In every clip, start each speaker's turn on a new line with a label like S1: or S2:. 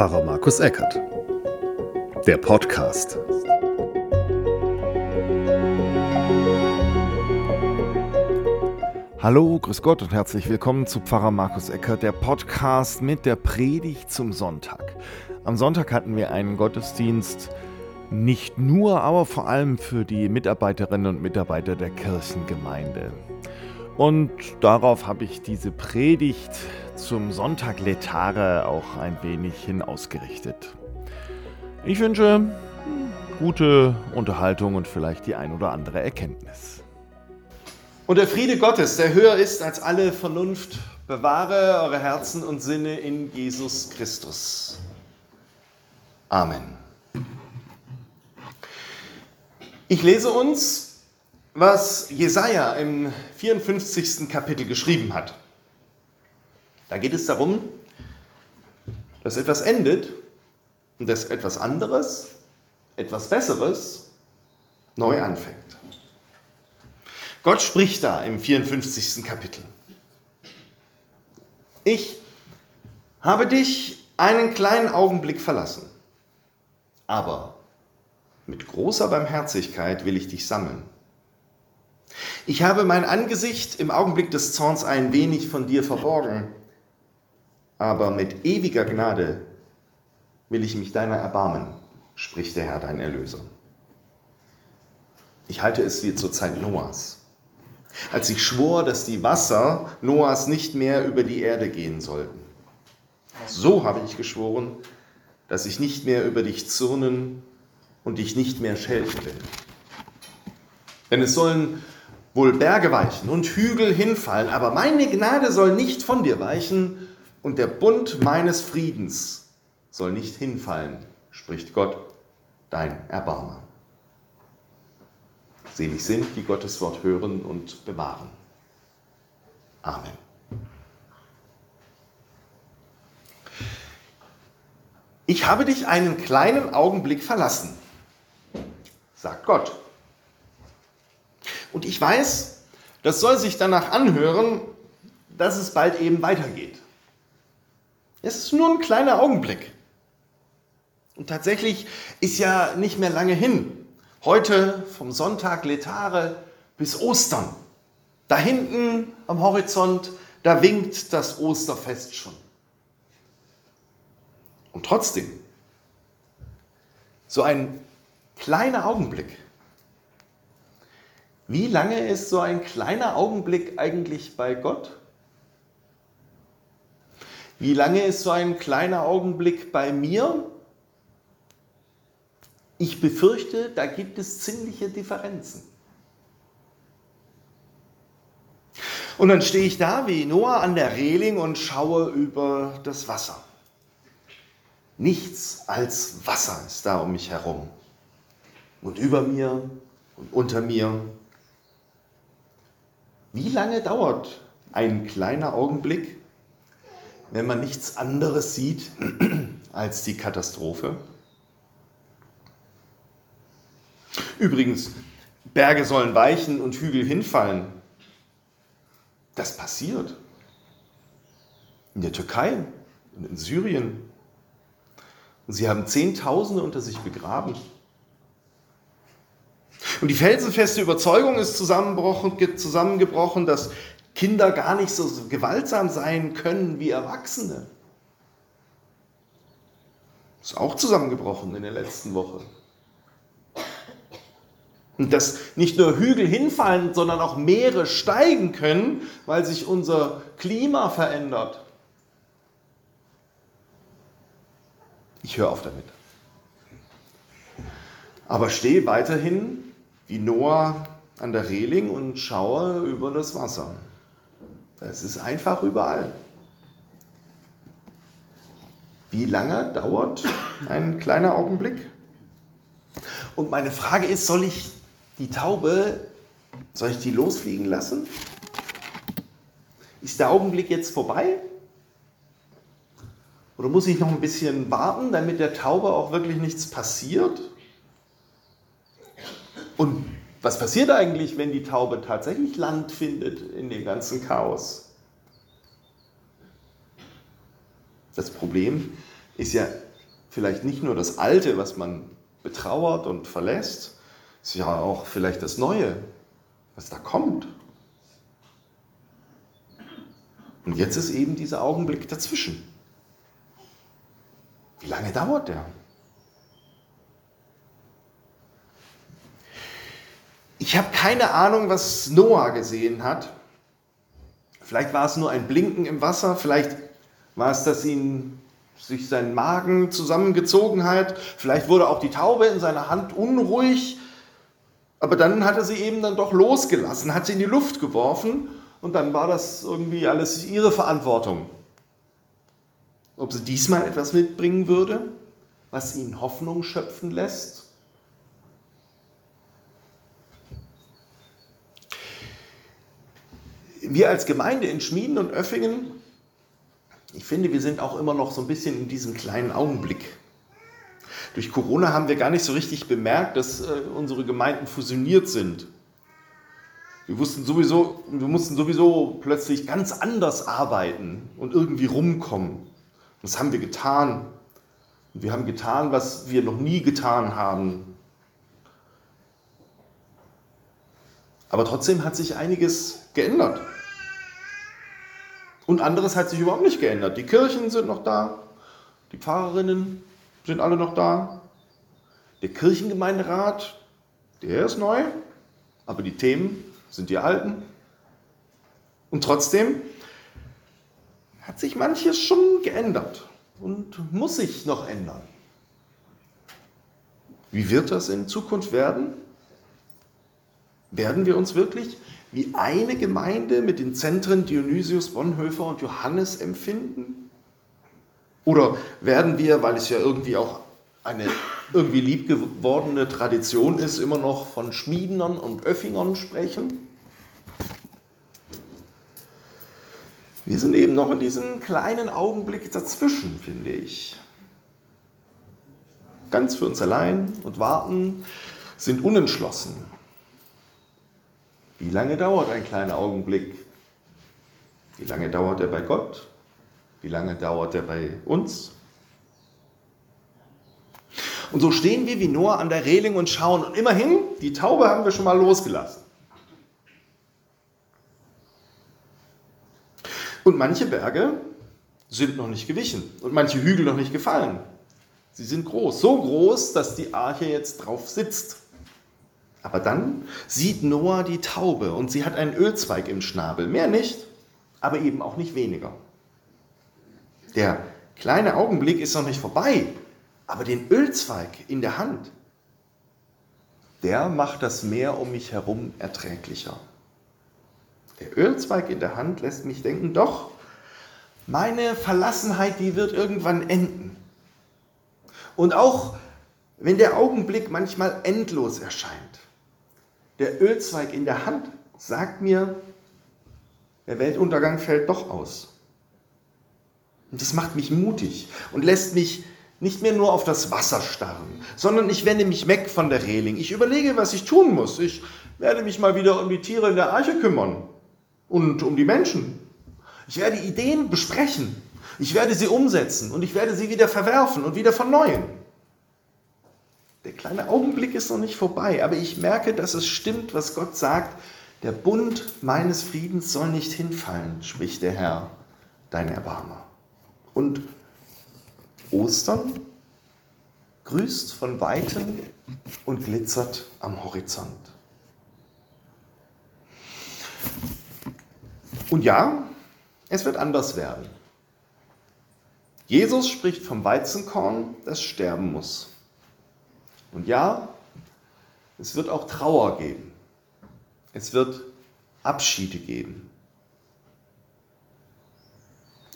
S1: Pfarrer Markus Eckert. Der Podcast.
S2: Hallo, grüß Gott und herzlich willkommen zu Pfarrer Markus Eckert, der Podcast mit der Predigt zum Sonntag. Am Sonntag hatten wir einen Gottesdienst, nicht nur, aber vor allem für die Mitarbeiterinnen und Mitarbeiter der Kirchengemeinde. Und darauf habe ich diese Predigt zum Sonntag Letare auch ein wenig hin ausgerichtet. Ich wünsche hm, gute Unterhaltung und vielleicht die ein oder andere Erkenntnis.
S3: Und der Friede Gottes, der höher ist als alle Vernunft, bewahre eure Herzen und Sinne in Jesus Christus. Amen. Ich lese uns, was Jesaja im 54. Kapitel geschrieben hat. Da geht es darum, dass etwas endet und dass etwas anderes, etwas Besseres neu anfängt. Gott spricht da im 54. Kapitel. Ich habe dich einen kleinen Augenblick verlassen, aber mit großer Barmherzigkeit will ich dich sammeln. Ich habe mein Angesicht im Augenblick des Zorns ein wenig von dir verborgen aber mit ewiger Gnade will ich mich deiner erbarmen, spricht der Herr, dein Erlöser. Ich halte es wie zur Zeit Noahs, als ich schwor, dass die Wasser Noahs nicht mehr über die Erde gehen sollten. So habe ich geschworen, dass ich nicht mehr über dich zürnen und dich nicht mehr schelten will. Denn es sollen wohl Berge weichen und Hügel hinfallen, aber meine Gnade soll nicht von dir weichen und der Bund meines Friedens soll nicht hinfallen, spricht Gott, dein Erbarmer. Selig sind, die Gottes Wort hören und bewahren. Amen. Ich habe dich einen kleinen Augenblick verlassen, sagt Gott. Und ich weiß, das soll sich danach anhören, dass es bald eben weitergeht. Es ist nur ein kleiner Augenblick. Und tatsächlich ist ja nicht mehr lange hin. Heute vom Sonntag Letare bis Ostern. Da hinten am Horizont, da winkt das Osterfest schon. Und trotzdem, so ein kleiner Augenblick. Wie lange ist so ein kleiner Augenblick eigentlich bei Gott? Wie lange ist so ein kleiner Augenblick bei mir? Ich befürchte, da gibt es ziemliche Differenzen. Und dann stehe ich da wie Noah an der Reling und schaue über das Wasser. Nichts als Wasser ist da um mich herum. Und über mir und unter mir. Wie lange dauert ein kleiner Augenblick? Wenn man nichts anderes sieht als die Katastrophe? Übrigens, Berge sollen weichen und Hügel hinfallen. Das passiert. In der Türkei und in Syrien. Und sie haben Zehntausende unter sich begraben. Und die felsenfeste Überzeugung ist zusammengebrochen, dass Kinder gar nicht so gewaltsam sein können wie Erwachsene. Ist auch zusammengebrochen in der letzten Woche. Und dass nicht nur Hügel hinfallen, sondern auch Meere steigen können, weil sich unser Klima verändert. Ich höre auf damit. Aber stehe weiterhin wie Noah an der Reling und schaue über das Wasser. Es ist einfach überall. Wie lange dauert ein kleiner Augenblick? Und meine Frage ist, soll ich die Taube, soll ich die losfliegen lassen? Ist der Augenblick jetzt vorbei? Oder muss ich noch ein bisschen warten, damit der Taube auch wirklich nichts passiert? Was passiert eigentlich, wenn die Taube tatsächlich Land findet in dem ganzen Chaos? Das Problem ist ja vielleicht nicht nur das Alte, was man betrauert und verlässt, ist ja auch vielleicht das Neue, was da kommt. Und jetzt ist eben dieser Augenblick dazwischen. Wie lange dauert der? Ich habe keine Ahnung, was Noah gesehen hat. Vielleicht war es nur ein Blinken im Wasser, vielleicht war es, dass ihn sich sein Magen zusammengezogen hat, vielleicht wurde auch die Taube in seiner Hand unruhig, aber dann hat er sie eben dann doch losgelassen, hat sie in die Luft geworfen und dann war das irgendwie alles ihre Verantwortung. Ob sie diesmal etwas mitbringen würde, was ihn Hoffnung schöpfen lässt? Wir als Gemeinde in Schmieden und Öffingen, ich finde, wir sind auch immer noch so ein bisschen in diesem kleinen Augenblick. Durch Corona haben wir gar nicht so richtig bemerkt, dass äh, unsere Gemeinden fusioniert sind. Wir wussten sowieso, wir mussten sowieso plötzlich ganz anders arbeiten und irgendwie rumkommen. Das haben wir getan. Wir haben getan, was wir noch nie getan haben. Aber trotzdem hat sich einiges geändert. Und anderes hat sich überhaupt nicht geändert. Die Kirchen sind noch da, die Pfarrerinnen sind alle noch da. Der Kirchengemeinderat, der ist neu, aber die Themen sind die alten. Und trotzdem hat sich manches schon geändert und muss sich noch ändern. Wie wird das in Zukunft werden? Werden wir uns wirklich wie eine Gemeinde mit den Zentren Dionysius, Bonhoeffer und Johannes empfinden? Oder werden wir, weil es ja irgendwie auch eine irgendwie liebgewordene Tradition ist, immer noch von Schmiedenern und Öffingern sprechen? Wir sind eben noch in diesem kleinen Augenblick dazwischen, finde ich. Ganz für uns allein und warten, sind unentschlossen. Wie lange dauert ein kleiner Augenblick? Wie lange dauert er bei Gott? Wie lange dauert er bei uns? Und so stehen wir wie Noah an der Reling und schauen. Und immerhin, die Taube haben wir schon mal losgelassen. Und manche Berge sind noch nicht gewichen und manche Hügel noch nicht gefallen. Sie sind groß, so groß, dass die Arche jetzt drauf sitzt. Aber dann sieht Noah die Taube und sie hat einen Ölzweig im Schnabel. Mehr nicht, aber eben auch nicht weniger. Der kleine Augenblick ist noch nicht vorbei, aber den Ölzweig in der Hand, der macht das Meer um mich herum erträglicher. Der Ölzweig in der Hand lässt mich denken, doch, meine Verlassenheit, die wird irgendwann enden. Und auch wenn der Augenblick manchmal endlos erscheint, der Ölzweig in der Hand sagt mir, der Weltuntergang fällt doch aus. Und das macht mich mutig und lässt mich nicht mehr nur auf das Wasser starren, sondern ich wende mich weg von der Reling. Ich überlege, was ich tun muss. Ich werde mich mal wieder um die Tiere in der Arche kümmern und um die Menschen. Ich werde Ideen besprechen. Ich werde sie umsetzen und ich werde sie wieder verwerfen und wieder verneuern. Der kleine Augenblick ist noch nicht vorbei, aber ich merke, dass es stimmt, was Gott sagt. Der Bund meines Friedens soll nicht hinfallen, spricht der Herr, dein Erbarmer. Und Ostern grüßt von weitem und glitzert am Horizont. Und ja, es wird anders werden. Jesus spricht vom Weizenkorn, das sterben muss. Und ja, es wird auch Trauer geben. Es wird Abschiede geben.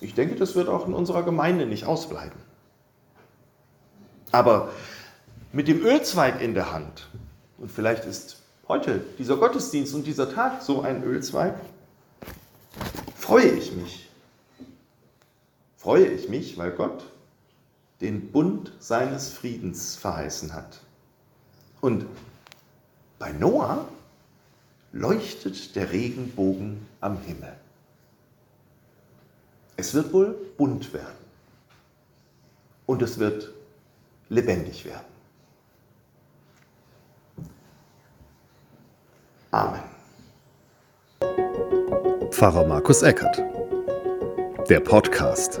S3: Ich denke, das wird auch in unserer Gemeinde nicht ausbleiben. Aber mit dem Ölzweig in der Hand, und vielleicht ist heute dieser Gottesdienst und dieser Tag so ein Ölzweig, freue ich mich. Freue ich mich, weil Gott den Bund seines Friedens verheißen hat. Und bei Noah leuchtet der Regenbogen am Himmel. Es wird wohl bunt werden. Und es wird lebendig werden. Amen.
S1: Pfarrer Markus Eckert. Der Podcast.